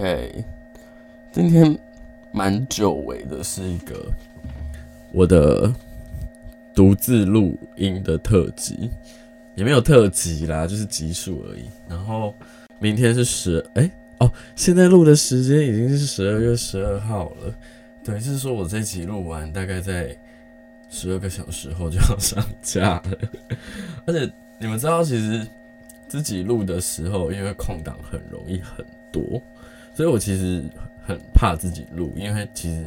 OK，今天蛮久违的，是一个我的独自录音的特辑，也没有特辑啦，就是集数而已。然后明天是十，哎、哦，现在录的时间已经是十二月十二号了。对，就是说我这集录完，大概在十二个小时后就要上架了。而且你们知道，其实自己录的时候，因为空档很容易很多。所以我其实很怕自己录，因为其实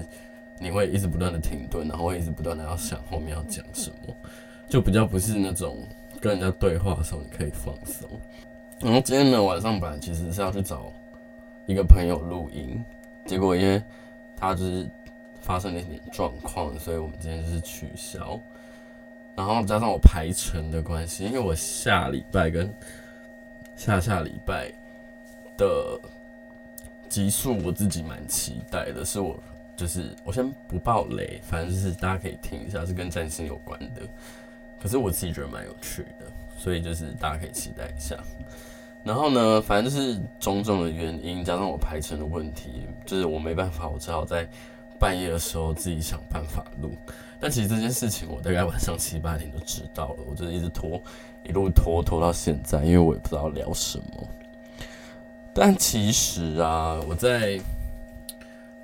你会一直不断的停顿，然后会一直不断的要想后面要讲什么，就比较不是那种跟人家对话的时候你可以放松。然后今天呢，晚上本来其实是要去找一个朋友录音，结果因为他就是发生了一点状况，所以我们今天就是取消。然后加上我排程的关系，因为我下礼拜跟下下礼拜的。集数我自己蛮期待的，是我就是我先不爆雷，反正就是大家可以听一下，是跟占星有关的。可是我自己觉得蛮有趣的，所以就是大家可以期待一下。然后呢，反正就是种种的原因加上我排程的问题，就是我没办法，我只好在半夜的时候自己想办法录。但其实这件事情我大概晚上七八点就知道了，我就是一直拖，一路拖拖到现在，因为我也不知道聊什么。但其实啊，我在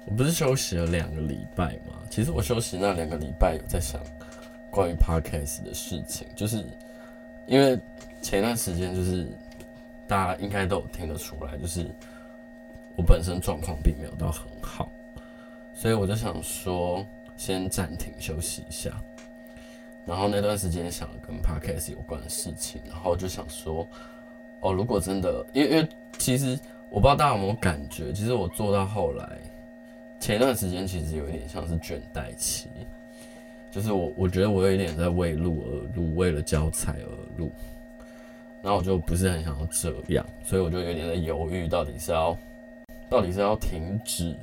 我不是休息了两个礼拜嘛？其实我休息那两个礼拜有在想关于 podcast 的事情，就是因为前一段时间就是大家应该都有听得出来，就是我本身状况并没有到很好，所以我就想说先暂停休息一下。然后那段时间想跟 podcast 有关的事情，然后就想说。哦，如果真的，因为因为其实我不知道大家有没有感觉，其实我做到后来，前一段时间其实有一点像是倦怠期，就是我我觉得我有一点在为录而录，为了教材而录，然后我就不是很想要这样，所以我就有点在犹豫，到底是要到底是要停止，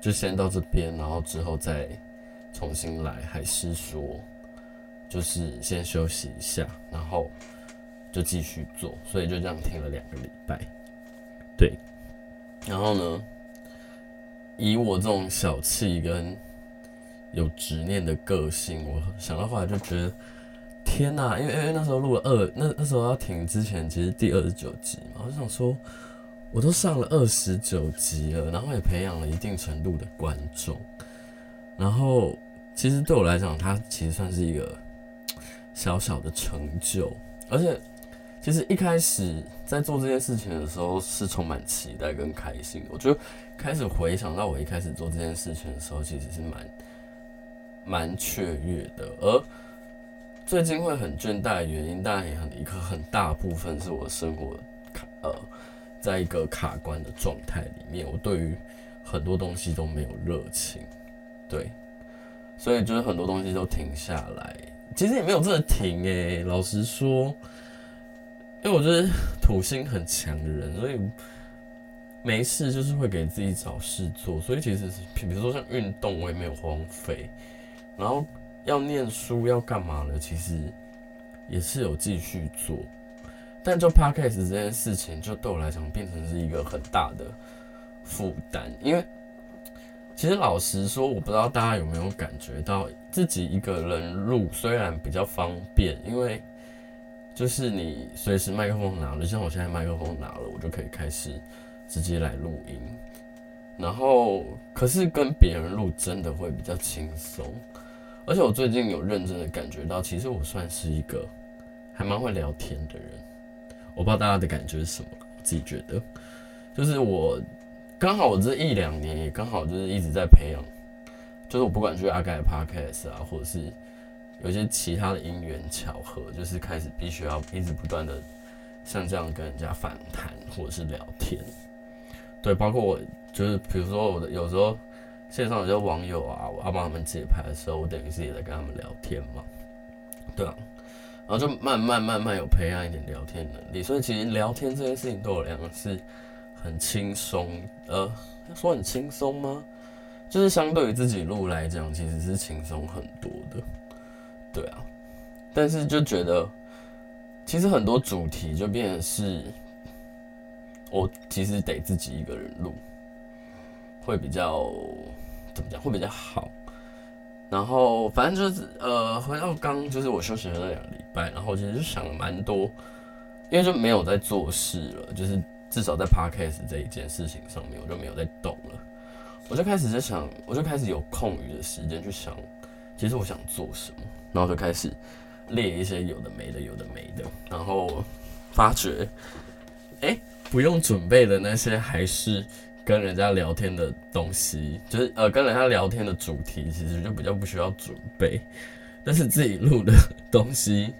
就先到这边，然后之后再重新来，还是说就是先休息一下，然后。就继续做，所以就这样停了两个礼拜。对，然后呢，以我这种小气跟有执念的个性，我想到后来就觉得，天哪！因为因为那时候录了二，那那时候要停之前，其实第二十九集嘛，我就想说，我都上了二十九集了，然后也培养了一定程度的观众，然后其实对我来讲，它其实算是一个小小的成就，而且。其实一开始在做这件事情的时候是充满期待跟开心的。我就开始回想到我一开始做这件事情的时候，其实是蛮蛮雀跃的。而最近会很倦怠的原因，当然也很一个很大部分是我生活卡呃，在一个卡关的状态里面，我对于很多东西都没有热情，对，所以就是很多东西都停下来。其实也没有真的停诶、老实说。因为我就是土星很强的人，所以没事就是会给自己找事做。所以其实，比如说像运动，我也没有荒废。然后要念书要干嘛的？其实也是有继续做。但就 Podcast 这件事情，就对我来讲变成是一个很大的负担。因为其实老实说，我不知道大家有没有感觉到，自己一个人录虽然比较方便，因为。就是你随时麦克风拿了，像我现在麦克风拿了，我就可以开始直接来录音。然后，可是跟别人录真的会比较轻松。而且我最近有认真的感觉到，其实我算是一个还蛮会聊天的人。我不知道大家的感觉是什么，我自己觉得，就是我刚好我这一两年也刚好就是一直在培养，就是我不管去阿盖的 Podcast 啊，或者是。有些其他的因缘巧合，就是开始必须要一直不断的像这样跟人家访谈或者是聊天，对，包括我就是比如说我的有时候线上有些网友啊，我要帮他们解牌的时候，我等于是也在跟他们聊天嘛，对啊，然后就慢慢慢慢有培养一点聊天能力，所以其实聊天这件事情对我来讲是很轻松，呃，说很轻松吗？就是相对于自己录来讲，其实是轻松很多的。对啊，但是就觉得，其实很多主题就变成是，我其实得自己一个人录，会比较怎么讲？会比较好。然后反正就是呃，回到刚就是我休息了那两个礼拜，然后其实就想了蛮多，因为就没有在做事了，就是至少在 podcast 这一件事情上面，我就没有在动了。我就开始在想，我就开始有空余的时间去想，其实我想做什么，然后就开始列一些有的没的，有的没的，然后发觉，哎、不用准备的那些还是。跟人家聊天的东西，就是呃，跟人家聊天的主题，其实就比较不需要准备。但是自己录的东西，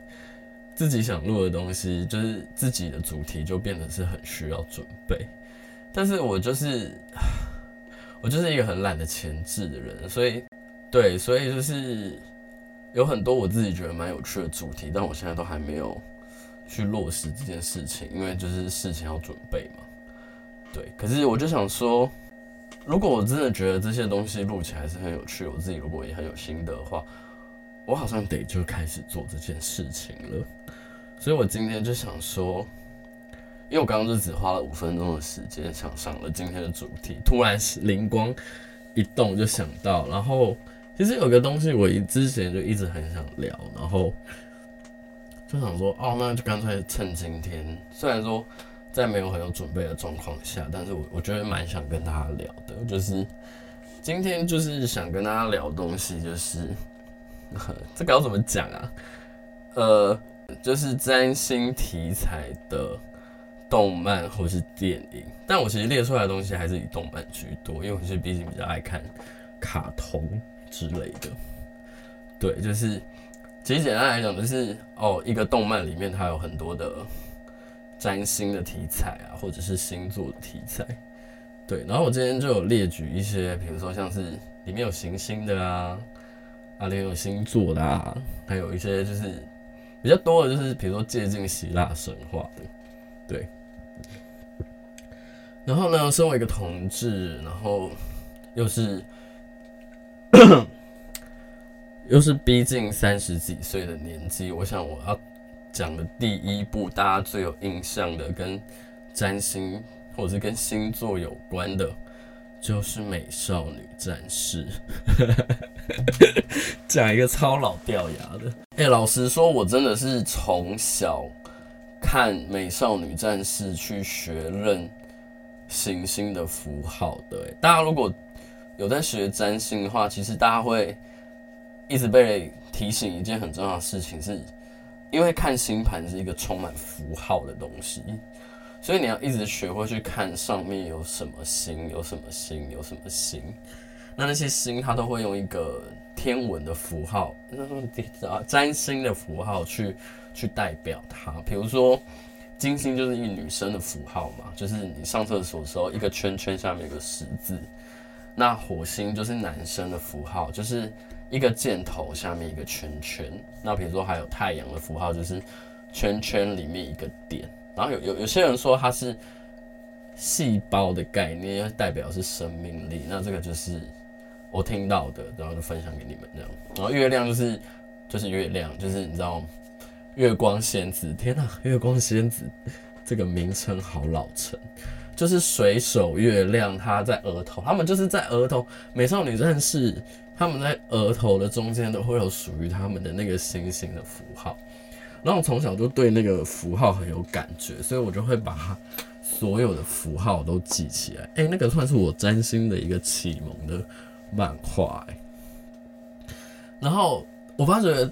自己想录的东西，就是自己的主题，就变得是很需要准备。但是我就是，我就是一个很懒得前置的人，所以，对，所以就是有很多我自己觉得蛮有趣的主题，但我现在都还没有去落实这件事情，因为就是事情要准备嘛。对，可是我就想说，如果我真的觉得这些东西录起来是很有趣，我自己如果也很有心得的话，我好像得就开始做这件事情了。所以我今天就想说，因为我刚刚就只花了五分钟的时间想上了今天的主题，突然灵光一动就想到，然后其实有个东西我之前就一直很想聊，然后就想说，哦，那就干脆趁今天，虽然说。在没有很有准备的状况下，但是我我觉得蛮想跟大家聊的，就是今天就是想跟大家聊东西，就是这个要怎么讲啊？呃，就是占星题材的动漫或是电影，但我其实列出来的东西还是以动漫居多，因为我其实毕竟比较爱看卡通之类的。对，就是其实简单来讲，就是哦，一个动漫里面它有很多的。占星的题材啊，或者是星座的题材，对。然后我今天就有列举一些，比如说像是里面有行星的啊，啊里面有星座的啊，还有一些就是比较多的，就是比如说接近希腊神话的，对。然后呢，身为一个同志，然后又是 又是逼近三十几岁的年纪，我想我要。讲的第一部，大家最有印象的，跟占星或者是跟星座有关的，就是《美少女战士》。讲一个超老掉牙的，哎、老实说，我真的是从小看《美少女战士》去学认行星的符号的。大家如果有在学占星的话，其实大家会一直被提醒一件很重要的事情是。因为看星盘是一个充满符号的东西，所以你要一直学会去看上面有什么星，有什么星，有什么星。那那些星，它都会用一个天文的符号，那种占星的符号去去代表它。比如说，金星就是一个女生的符号嘛，就是你上厕所的时候，一个圈圈下面有个十字。那火星就是男生的符号，就是。一个箭头下面一个圈圈，那比如说还有太阳的符号，就是圈圈里面一个点。然后有有有些人说它是细胞的概念，代表是生命力。那这个就是我听到的，然后就分享给你们这样。然后月亮就是就是月亮，就是你知道月光仙子。天哪，月光仙子这个名称好老成，就是水手月亮，他在额头，他们就是在额头。美少女战士。他们在额头的中间都会有属于他们的那个星星的符号，然后我从小就对那个符号很有感觉，所以我就会把它所有的符号都记起来。哎，那个算是我占星的一个启蒙的漫画。然后我发觉，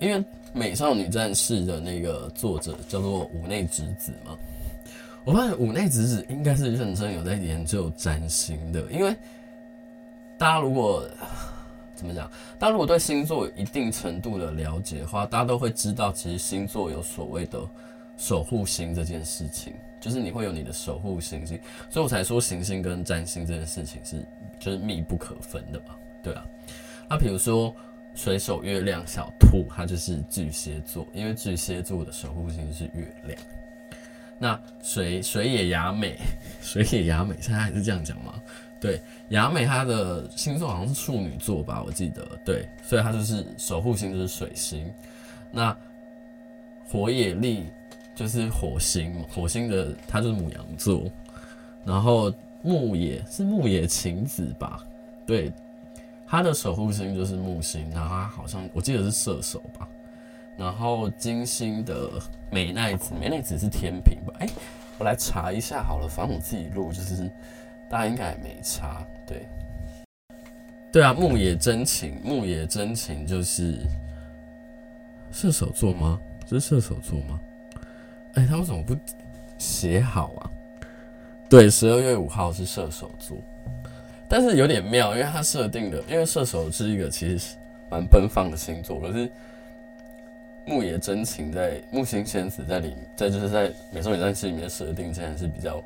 因为《美少女战士》的那个作者叫做五内直子嘛，我发现五内直子应该是认真有在研究占星的，因为大家如果。怎么讲？大家如果对星座有一定程度的了解的话，大家都会知道，其实星座有所谓的守护星这件事情，就是你会有你的守护行星，所以我才说行星跟占星这件事情是就是密不可分的嘛，对啊。那比如说水手月亮小兔，它就是巨蟹座，因为巨蟹座的守护星是月亮。那水水野雅美，水野雅美现在还是这样讲吗？对，雅美她的星座好像是处女座吧，我记得。对，所以她就是守护星就是水星。那火野丽就是火星，火星的她就是母羊座，然后木野是木野晴子吧？对，她的守护星就是木星，然后她好像我记得是射手吧。然后金星的美奈子，美奈子是天平吧？哎、我来查一下好了，反正我自己录，就是大家应该也没差。对，对啊，牧野真情，牧野真情就是射手座吗？这是射手座吗？哎、他为什么不写好啊？对，十二月五号是射手座，但是有点妙，因为它设定的，因为射手是一个其实蛮奔放的星座，可是。牧野真晴在木星仙子在里，在就是在美少女战士里面设定，竟然是比较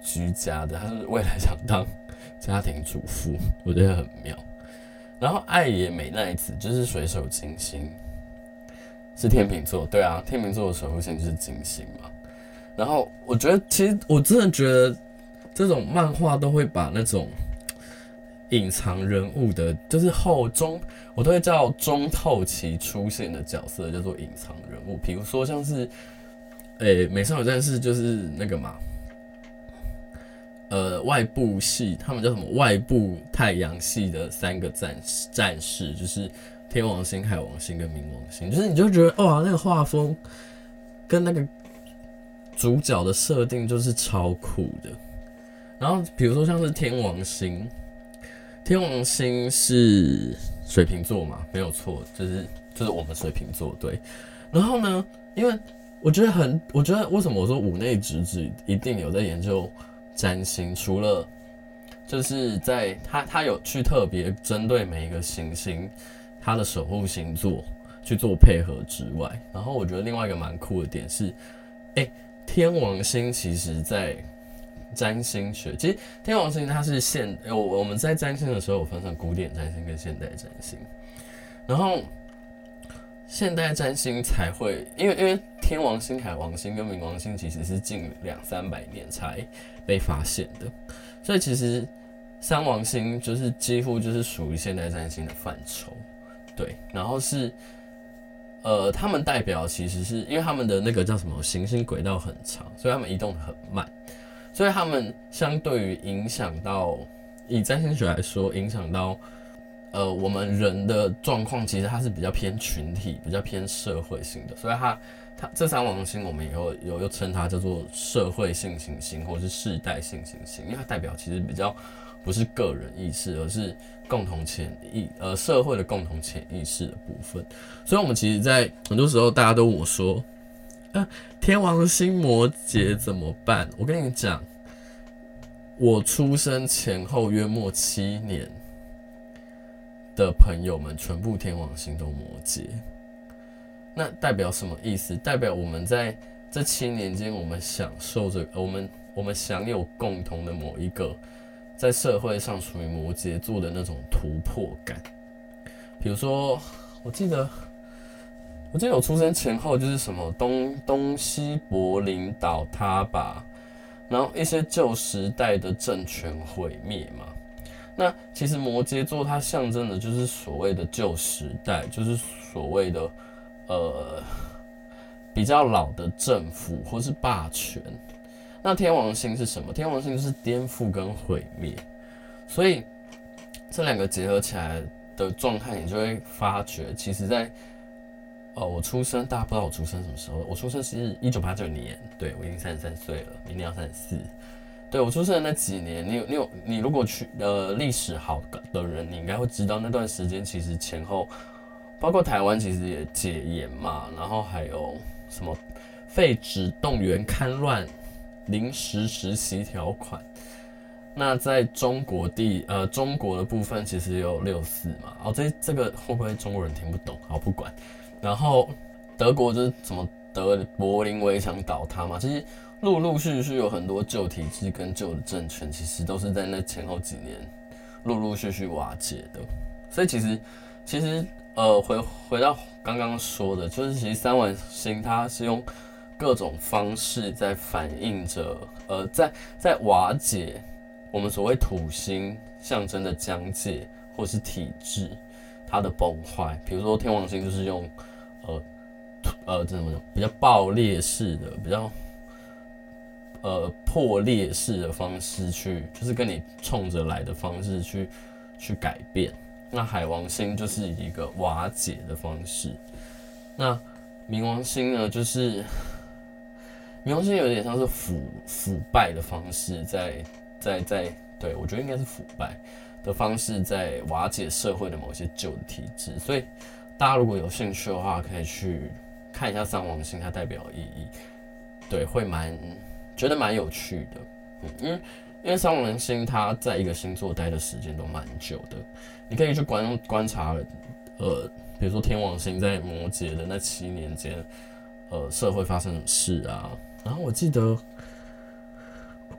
居家的。他是未来想当家庭主妇，我觉得很妙。然后爱野美奈子就是水手金星，是天秤座，对啊，天秤座的守护星就是金星嘛。然后我觉得，其实我真的觉得这种漫画都会把那种。隐藏人物的，就是后中，我都会叫中后期出现的角色叫做隐藏人物。比如说像是，诶、美少女战士就是那个嘛，呃，外部系他们叫什么？外部太阳系的三个战士战士，就是天王星、海王星跟冥王星。就是你就觉得哇，那个画风跟那个主角的设定就是超酷的。然后比如说像是天王星。天王星是水瓶座嘛？没有错，就是就是我们水瓶座对。然后呢，因为我觉得很，我觉得为什么我说五内直子一定有在研究占星？除了就是在他他有去特别针对每一个行星他的守护星座去做配合之外，然后我觉得另外一个蛮酷的点是，哎、天王星其实在。占星学其实天王星它是现我我们在占星的时候有分成古典占星跟现代占星，然后现代占星才会因为因为天王星、海王星跟冥王星其实是近两三百年才被发现的，所以其实三王星就是几乎就是属于现代占星的范畴，对，然后是呃他们代表其实是因为他们的那个叫什么行星轨道很长，所以他们移动很慢。所以他们相对于影响到，以占星学来说，影响到呃我们人的状况，其实它是比较偏群体、比较偏社会性的。所以它它这三王星，我们以后有又称它叫做社会性行星，或是世代性行星，因为它代表其实比较不是个人意识，而是共同潜意呃社会的共同潜意识的部分。所以，我们其实，在很多时候，大家都我说。天王星摩羯怎么办？我跟你讲，我出生前后约莫七年的朋友们，全部天王星都摩羯。那代表什么意思？代表我们在这七年间，我们享受着，我们我们享有共同的某一个在社会上属于摩羯座的那种突破感。比如说，我记得。我记得我出生前后就是什么东东西柏林倒塌吧，然后一些旧时代的政权毁灭嘛。那其实摩羯座它象征的就是所谓的旧时代，就是所谓的呃比较老的政府或是霸权。那天王星是什么？天王星就是颠覆跟毁灭。所以这两个结合起来的状态，你就会发觉，其实在。哦，我出生，大家不知道我出生什么时候？我出生是一九八九年，对，我已经三十三岁了，明年要三十四。对，我出生的那几年，你有你有你如果去呃历史好的人，你应该会知道那段时间其实前后，包括台湾其实也戒严嘛，然后还有什么废止动员戡乱临时实习条款。那在中国地呃中国的部分其实有六四嘛，哦这这个会不会中国人听不懂？好，不管。然后德国就是什么德柏林围墙倒塌嘛，其实陆陆续续有很多旧体制跟旧的政权，其实都是在那前后几年陆陆续续瓦解的。所以其实其实呃回回到刚刚说的，就是其实三碗星它是用各种方式在反映着呃在在瓦解我们所谓土星象征的疆界或是体制它的崩坏。比如说天王星就是用。呃，呃，怎么讲？比较爆裂式的，比较呃破裂式的方式去，就是跟你冲着来的方式去去改变。那海王星就是一个瓦解的方式。那冥王星呢，就是冥王星有点像是腐腐败的方式在，在在在，对，我觉得应该是腐败的方式在瓦解社会的某些旧的体制。所以大家如果有兴趣的话，可以去看一下三王星它代表意义，对，会蛮觉得蛮有趣的，嗯，因为因为三王星它在一个星座待的时间都蛮久的，你可以去观观察，呃。比如说天王星在摩羯的那七年间，呃，社会发生的事啊。然后我记得，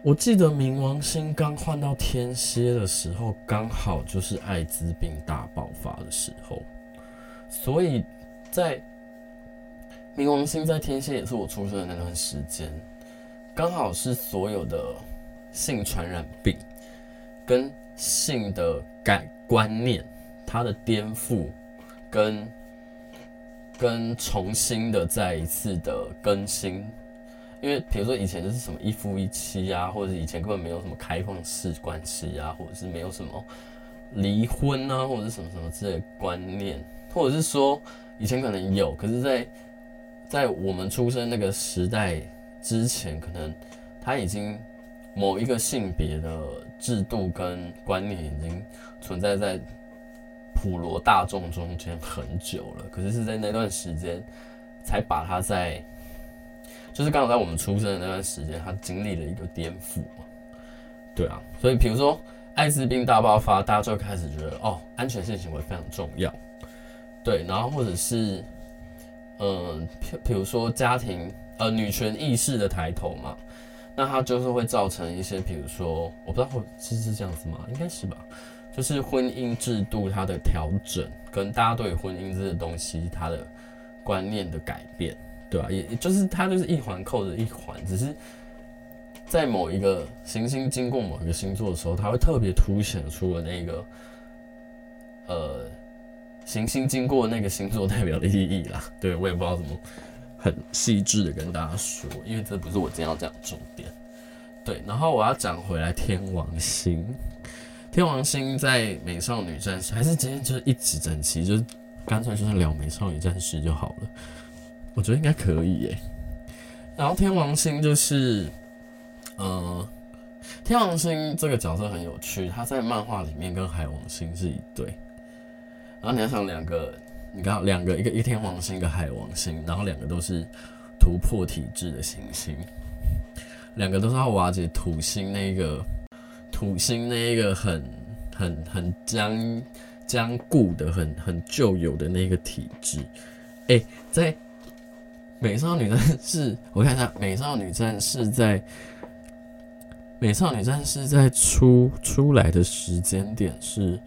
我记得冥王星刚换到天蝎的时候，刚好就是艾滋病大爆发的时候。所以在冥王星在天蝎也是我出生的那段时间，刚好是所有的性传染病跟性的改观念，它的颠覆。跟跟重新的再一次的更新，因为比如说以前就是什么一夫一妻啊，或者以前根本没有什么开放式关系啊，或者是没有什么离婚啊，或者是什么什么之类的观念，或者是说以前可能有，可是在在我们出生那个时代之前，可能他已经某一个性别的制度跟观念已经存在在。普罗大众中间很久了，可是是在那段时间才把它在，就是刚好在我们出生的那段时间，它经历了一个颠覆。对啊，所以比如说艾滋病大爆发，大家就开始觉得哦，安全性行为非常重要。对，然后或者是嗯，比比如说家庭呃女权意识的抬头嘛，那它就是会造成一些，比如说我不知道会是是这样子吗？应该是吧。就是婚姻制度它的调整，跟大家对婚姻这个东西它的观念的改变，对吧？也就是它就是一环扣着一环，只是在某一个行星经过某一个星座的时候，它会特别凸显出了那个呃行星经过那个星座代表的意义啦。对，我也不知道怎么很细致的跟大家说，因为这不是我今天要讲重点。对，然后我要讲回来天王星。天王星在美少女战士，还是今天就是一直整齐，就是干脆就是聊美少女战士就好了。我觉得应该可以耶。然后天王星就是，呃，天王星这个角色很有趣，他在漫画里面跟海王星是一对。然后你要想两个，你看两个，一个一天王星，一个海王星，然后两个都是突破体制的行星，两个都是要瓦解土星那个。土星那一个很很很僵僵固的、很很旧有的那个体质，哎、在美少女战士，我看一下，美少女战士在美少女战士在出出来的时间点是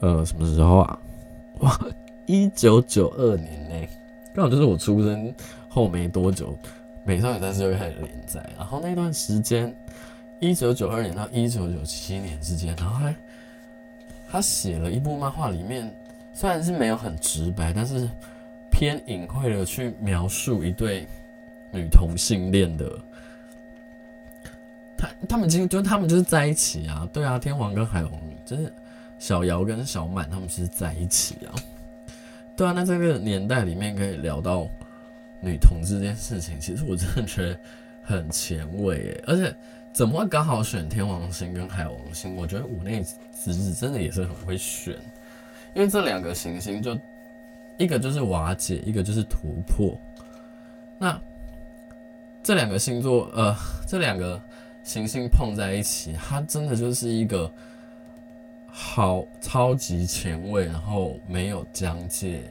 呃什么时候啊？哇，一九九二年呢，刚好就是我出生后没多久，美少女战士就开始连载，然后那段时间。一九九二年到一九九七年之间，然后他他写了一部漫画，里面虽然是没有很直白，但是偏隐晦的去描述一对女同性恋的，他他们其实就他们就是在一起啊，对啊，天王跟海王就是小瑶跟小满他们是在一起啊，对啊，那这个年代里面可以聊到女同志这件事情，其实我真的觉得很前卫诶，而且。怎么会刚好选天王星跟海王星？我觉得五内直子真的也是很会选，因为这两个行星就一个就是瓦解，一个就是突破。那这两个星座，呃，这两个行星碰在一起，它真的就是一个好超级前卫，然后没有疆界，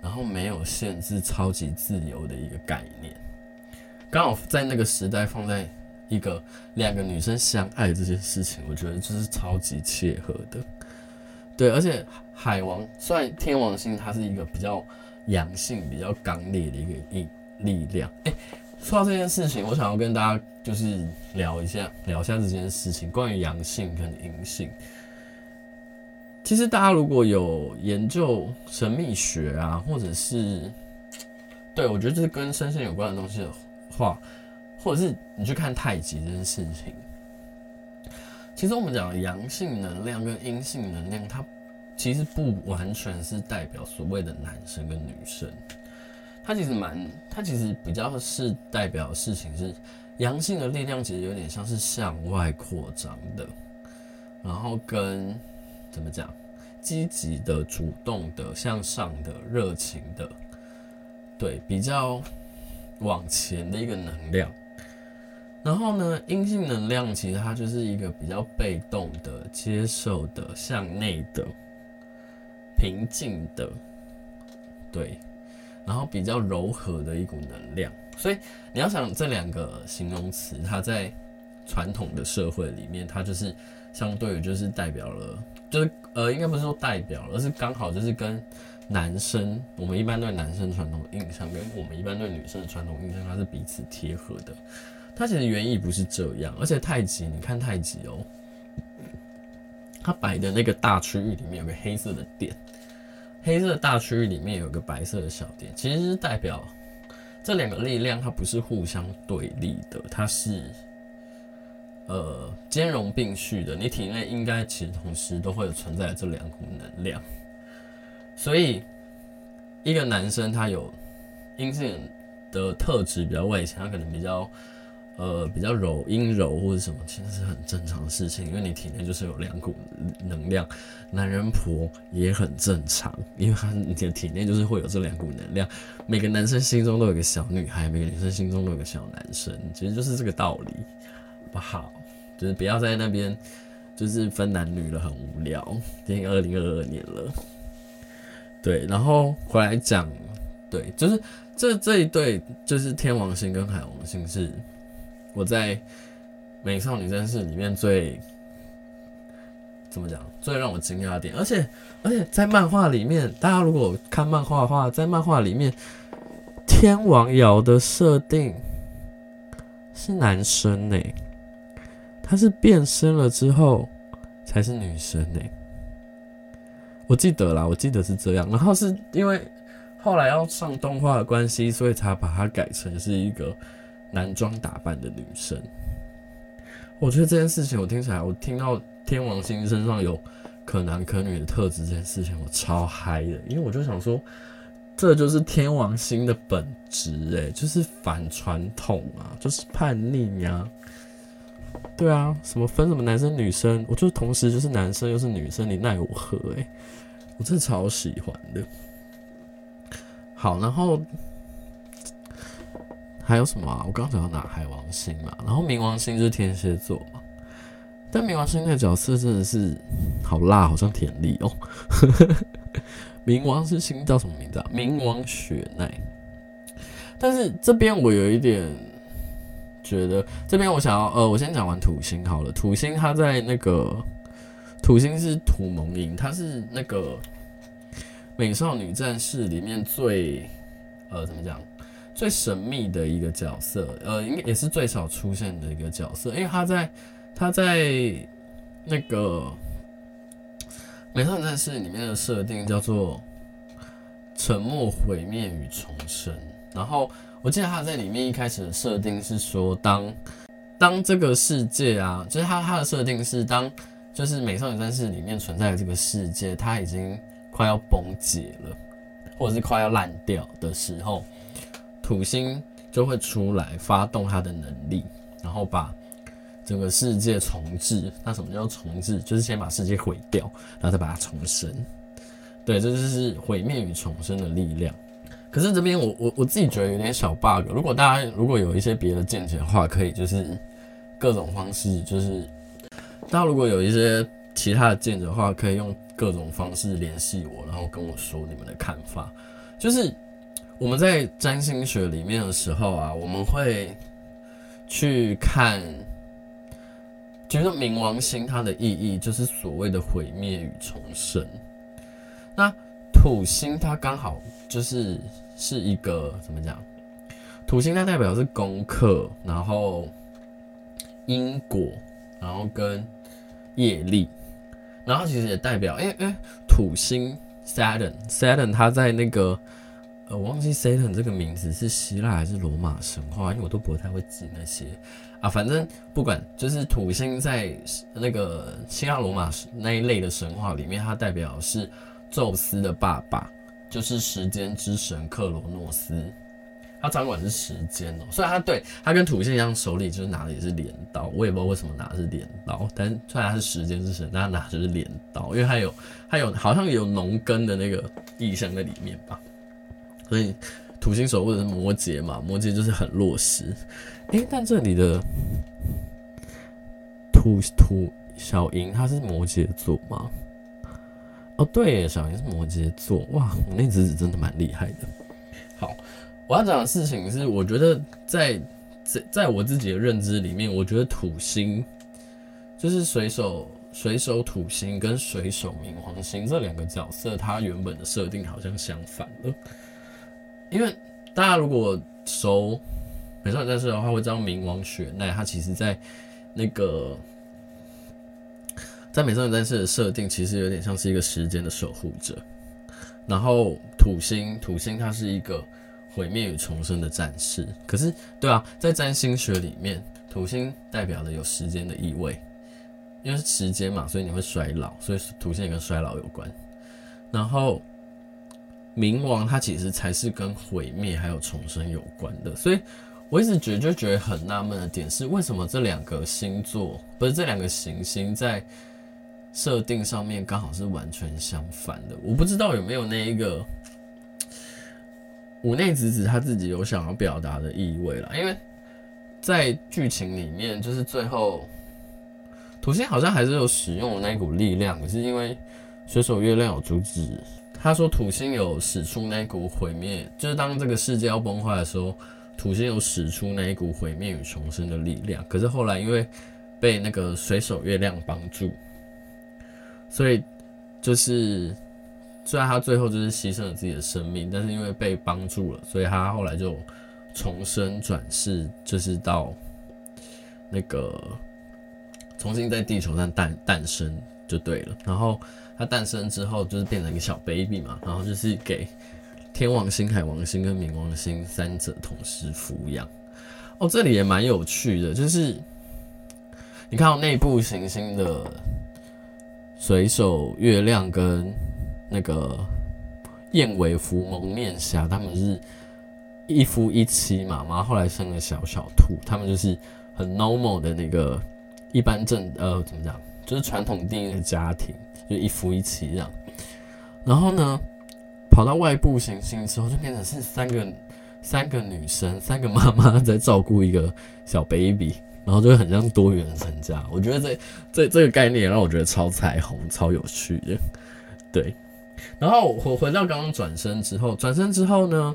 然后没有限制，超级自由的一个概念。刚好在那个时代放在。一个两个女生相爱这件事情，我觉得就是超级切合的，对，而且海王虽然天王星它是一个比较阳性、比较刚烈的一个力力量，哎，说到这件事情，我想要跟大家就是聊一下，聊一下这件事情，关于阳性跟阴性。其实大家如果有研究神秘学啊，或者是对，我觉得这是跟身心有关的东西的话，或者是你去看太极这件事情，其实我们讲阳性能量跟阴性能量，它其实不完全是代表所谓的男生跟女生，它其实蛮，它其实比较是代表事情是阳性的力量，其实有点像是向外扩张的，然后跟怎么讲，积极的、主动的、向上的、热情的。对，比较往前的一个能量，然后呢，阴性能量其实它就是一个比较被动的、接受的、向内的、平静的，对，然后比较柔和的一股能量。所以你要想这两个形容词，它在传统的社会里面，它就是相对于就是代表了，就是呃，应该不是说代表，而是刚好就是跟。男生，我们一般对男生传统印象跟我们一般对女生的传统印象，它是彼此贴合的。它其实原意不是这样，而且太极，你看太极哦，它摆的那个大区域里面有个黑色的点，黑色的大区域里面有个白色的小点，其实是代表这两个力量它不是互相对立的，它是呃兼容并蓄的。你体内应该其实同时都会有存在这两股能量。所以，一个男生他有阴性的特质比较外显，他可能比较呃比较柔阴柔或者什么，其实是很正常的事情，因为你体内就是有两股能量，男人婆也很正常，因为他你的体内就是会有这两股能量。每个男生心中都有个小女孩，每个女生心中都有个小男生，其实就是这个道理，不好，就是不要在那边就是分男女了，很无聊。今天二零二二年了。对，然后回来讲，对，就是这这一对，就是天王星跟海王星是我在《美少女战士》里面最怎么讲，最让我惊讶的点。而且而且在漫画里面，大家如果看漫画的话，在漫画里面，天王遥的设定是男生呢，她是变身了之后才是女生呢。我记得啦，我记得是这样。然后是因为后来要上动画的关系，所以才把它改成是一个男装打扮的女生。我觉得这件事情，我听起来，我听到天王星身上有可男可女的特质这件事情，我超嗨的。因为我就想说，这就是天王星的本质，哎，就是反传统啊，就是叛逆呀。对啊，什么分什么男生女生，我就同时就是男生又是女生，你奈我何？哎，我真的超喜欢的。好，然后还有什么啊？我刚刚讲到哪？海王星嘛，然后冥王星就是天蝎座嘛。但冥王星那个角色真的是好辣，好像田丽哦。冥王是星叫什么名字啊？冥王雪奈。但是这边我有一点。觉得这边我想要呃，我先讲完土星好了。土星它在那个土星是土蒙萤，它是那个美少女战士里面最呃怎么讲最神秘的一个角色，呃，应该也是最少出现的一个角色，因为他在他在那个美少女战士里面的设定叫做沉默、毁灭与重生，然后。我记得他在里面一开始的设定是说当，当这个世界啊，就是他他的设定是当，就是美少女战士里面存在的这个世界，它已经快要崩解了，或者是快要烂掉的时候，土星就会出来发动它的能力，然后把整个世界重置。那什么叫重置？就是先把世界毁掉，然后再把它重生。对，这就是毁灭与重生的力量。可是这边我我我自己觉得有点小 bug。如果大家如果有一些别的见解的话，可以就是各种方式，就是大家如果有一些其他的见解的话，可以用各种方式联系我，然后跟我说你们的看法。就是我们在占星学里面的时候啊，我们会去看，觉得冥王星它的意义就是所谓的毁灭与重生。那土星它刚好就是。是一个怎么讲？土星它代表是功课，然后因果，然后跟业力，然后其实也代表，因为因为土星 Saturn Saturn 它在那个呃，我忘记 Saturn 这个名字是希腊还是罗马神话，因为我都不太会记那些啊。反正不管，就是土星在那个希腊罗马那一类的神话里面，它代表是宙斯的爸爸，就是时间之神克罗诺斯。他掌管是时间哦，虽然他对他跟土星一样，手里就是拿的也是镰刀，我也不知道为什么拿的是镰刀，但虽然他是时间之神，但他拿的就是镰刀，因为他有他有好像有农耕的那个意象在里面吧。所以土星守护的是摩羯嘛，摩羯就是很落实。诶、但这里的土土小莹他是摩羯座吗？哦，对，小林是摩羯座，哇，我那侄子真的蛮厉害的。好。我要讲的事情是，我觉得在在在我自己的认知里面，我觉得土星就是水手水手土星跟水手冥王星这两个角色，它原本的设定好像相反了。因为大家如果熟美少女战士的话，会知道冥王雪奈，它其实在那个在美少女战士的设定，其实有点像是一个时间的守护者。然后土星土星它是一个。毁灭与重生的战士，可是对啊，在占星学里面，土星代表的有时间的意味，因为是时间嘛，所以你会衰老，所以土星也跟衰老有关。然后冥王它其实才是跟毁灭还有重生有关的，所以我一直觉得就觉得很纳闷的点是，为什么这两个星座不是这两个行星在设定上面刚好是完全相反的？我不知道有没有那一个。五内子子他自己有想要表达的意味啦，因为在剧情里面，就是最后土星好像还是有使用的那股力量，是因为水手月亮有阻止，他说土星有使出那股毁灭，就是当这个世界要崩坏的时候，土星有使出那一股毁灭与重生的力量，可是后来因为被那个水手月亮帮助，所以就是。虽然他最后就是牺牲了自己的生命，但是因为被帮助了，所以他后来就重生转世，就是到那个重新在地球上诞诞生就对了。然后他诞生之后就是变成一个小 baby 嘛，然后就是给天王星、海王星跟冥王星三者同时抚养。哦，这里也蛮有趣的，就是你看到内部行星的 水手月亮跟。那个燕尾服蒙面侠，他们是一夫一妻嘛，然后后来生了小小兔，他们就是很 normal 的那个一般正呃怎么讲，就是传统定义的家庭，就一夫一妻这样。然后呢，跑到外部行星之后，就变成是三个三个女生，三个妈妈 在照顾一个小 baby，然后就会很像多元成家。我觉得这这这个概念让我觉得超彩虹、超有趣的，对。然后我回到刚刚转身之后，转身之后呢，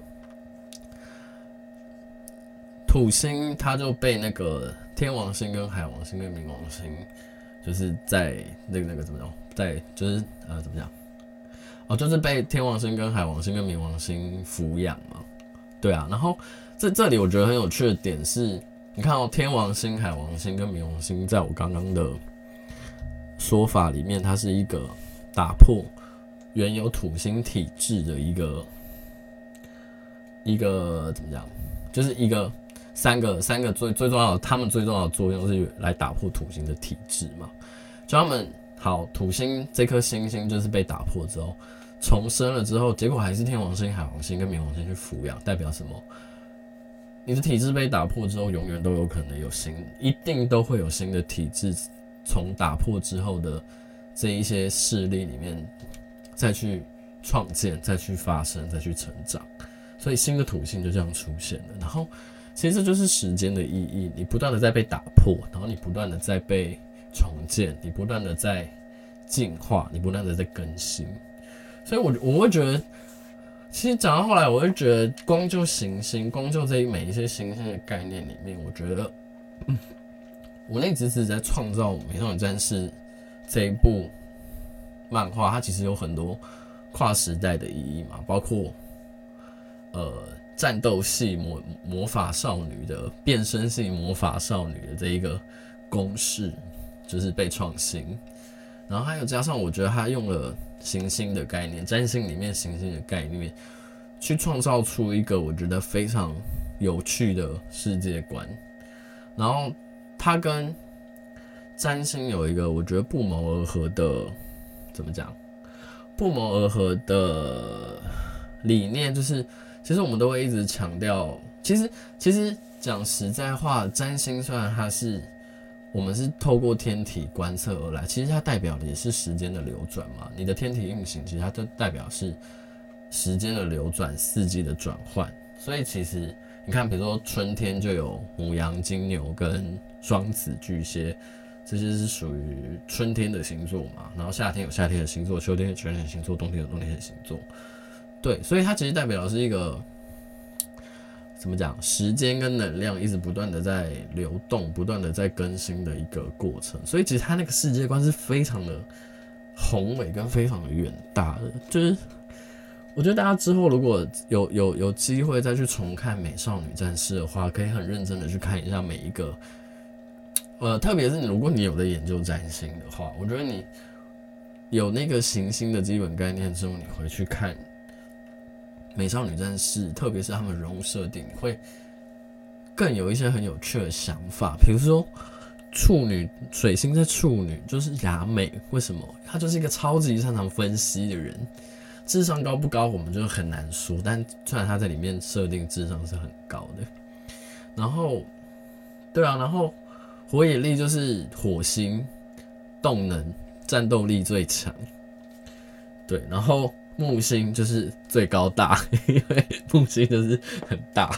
土星它就被那个天王星跟海王星跟冥王星，就是在那个那个怎么讲，在就是呃怎么讲，哦，就是被天王星跟海王星跟冥王星抚养嘛，对啊。然后在这里我觉得很有趣的点是，你看哦，天王星、海王星跟冥王星，在我刚刚的说法里面，它是一个打破。原有土星体制的一个一个怎么讲，就是一个三个三个最最重要的，他们最重要的作用是来打破土星的体制嘛。就他们好，土星这颗星星就是被打破之后重生了之后，结果还是天王星、海王星跟冥王星去抚养，代表什么？你的体制被打破之后，永远都有可能有新，一定都会有新的体制从打破之后的这一些势力里面。再去创建，再去发生，再去成长，所以新的土星就这样出现了。然后，其实这就是时间的意义。你不断的在被打破，然后你不断的在被重建，你不断的在进化，你不断的在更新。所以，我我会觉得，其实讲到后来，我就觉得，光就行星，光就这一每一些行星的概念里面，我觉得，嗯我那只是在创造《美少女战士》这一部。漫画它其实有很多跨时代的意义嘛，包括呃战斗系魔魔法少女的变身系魔法少女的这一个公式就是被创新，然后还有加上我觉得他用了行星的概念，占星里面行星的概念去创造出一个我觉得非常有趣的世界观。然后他跟占星有一个我觉得不谋而合的，怎么讲？不谋而合的理念就是，其实我们都会一直强调，其实其实讲实在话，占星虽然它是我们是透过天体观测而来，其实它代表的也是时间的流转嘛。你的天体运行，其实它就代表是时间的流转、四季的转换。所以其实你看，比如说春天就有母羊、金牛跟双子、巨蟹。这些是属于春天的星座嘛，然后夏天有夏天的星座，秋天有秋天的星座，冬天有冬天的星座。对，所以它其实代表的是一个怎么讲？时间跟能量一直不断的在流动，不断的在更新的一个过程。所以其实他那个世界观是非常的宏伟跟非常远大的。就是我觉得大家之后如果有有有机会再去重看《美少女战士》的话，可以很认真的去看一下每一个。呃，特别是你，如果你有在研究占星的话，我觉得你有那个行星的基本概念之后，你回去看《美少女战士》，特别是他们人物设定，会更有一些很有趣的想法。比如说，处女水星在处女，就是雅美，为什么？她就是一个超级擅长分析的人，智商高不高，我们就很难说。但虽然她在里面设定智商是很高的，然后，对啊，然后。火野莉就是火星，动能、战斗力最强。对，然后木星就是最高大，因为木星就是很大。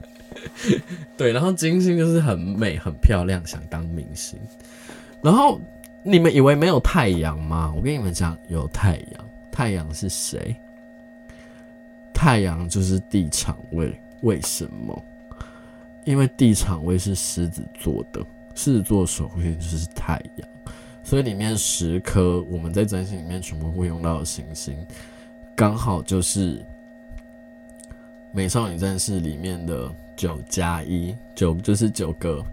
对，然后金星就是很美、很漂亮，想当明星。然后你们以为没有太阳吗？我跟你们讲，有太阳。太阳是谁？太阳就是地场位。为什么？因为地场位是狮子座的，狮子座守护星就是太阳，所以里面十颗我们在占星里面全部会用到的行星，刚好就是美少女战士里面的九加一，九就是九个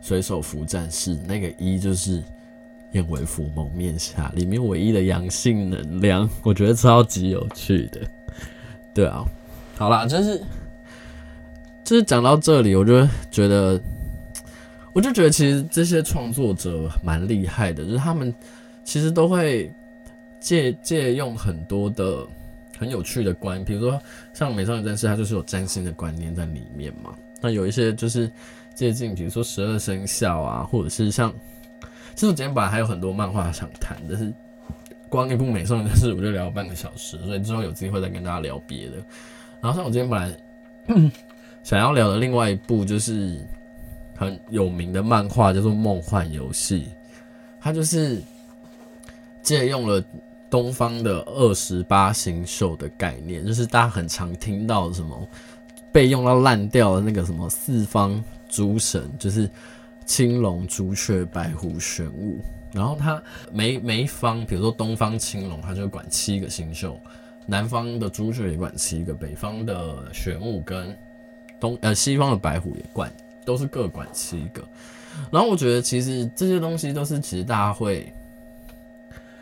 水手服战士，那个一就是燕尾服蒙面侠里面唯一的阳性能量，我觉得超级有趣的。对啊，好啦，就是。就是讲到这里，我就觉得，我就觉得其实这些创作者蛮厉害的，就是他们其实都会借借用很多的很有趣的观，比如说像《美少女战士》，它就是有占星的观念在里面嘛。那有一些就是接近，比如说十二生肖啊，或者是像，其实我今天本来还有很多漫画想谈，但是光一部《美少女战士》我就聊了半个小时，所以之后有机会再跟大家聊别的。然后像我今天本来。想要聊的另外一部就是很有名的漫画，叫做《梦幻游戏》。它就是借用了东方的二十八星宿的概念，就是大家很常听到什么被用到烂掉的那个什么四方诸神，就是青龙、朱雀、白虎、玄武。然后它每每一方，比如说东方青龙，它就管七个星宿；南方的朱雀也管七个；北方的玄武跟东呃，西方的白虎也管，都是各管七个。然后我觉得，其实这些东西都是其实大家会，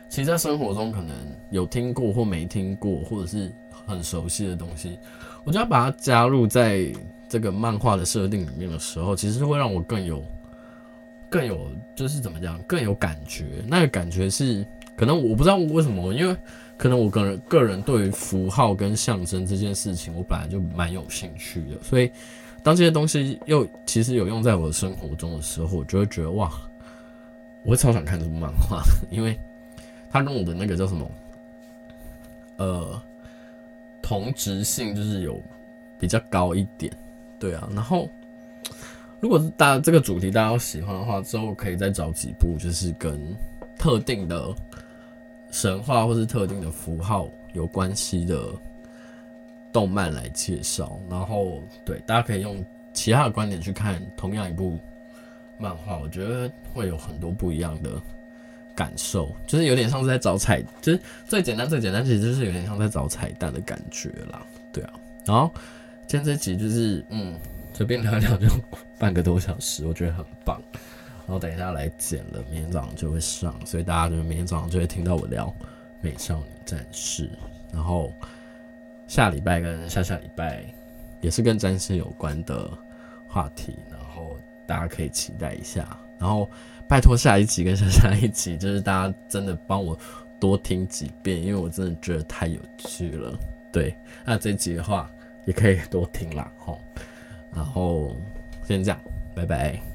其实在生活中可能有听过或没听过，或者是很熟悉的东西。我就要把它加入在这个漫画的设定里面的时候，其实会让我更有更有就是怎么讲更有感觉。那个感觉是可能我不知道为什么，因为。可能我个人个人对于符号跟象征这件事情，我本来就蛮有兴趣的，所以当这些东西又其实有用在我的生活中的时候，我就会觉得哇，我会超想看这部漫画，因为它跟我的那个叫什么，呃，同质性就是有比较高一点，对啊。然后如果是大家这个主题大家要喜欢的话，之后可以再找几部就是跟特定的。神话或是特定的符号有关系的动漫来介绍，然后对大家可以用其他的观点去看同样一部漫画，我觉得会有很多不一样的感受，就是有点像是在找彩，就是最简单最简单，其实就是有点像在找彩蛋的感觉啦，对啊。然后今天这集就是嗯，随便聊一聊就半个多小时，我觉得很棒。然后等一下来剪了，明天早上就会上，所以大家就明天早上就会听到我聊《美少女战士》。然后下礼拜跟下下礼拜也是跟占星有关的话题，然后大家可以期待一下。然后拜托下一集跟下下一集，就是大家真的帮我多听几遍，因为我真的觉得太有趣了。对，那这集的话也可以多听啦，吼。然后先这样，拜拜。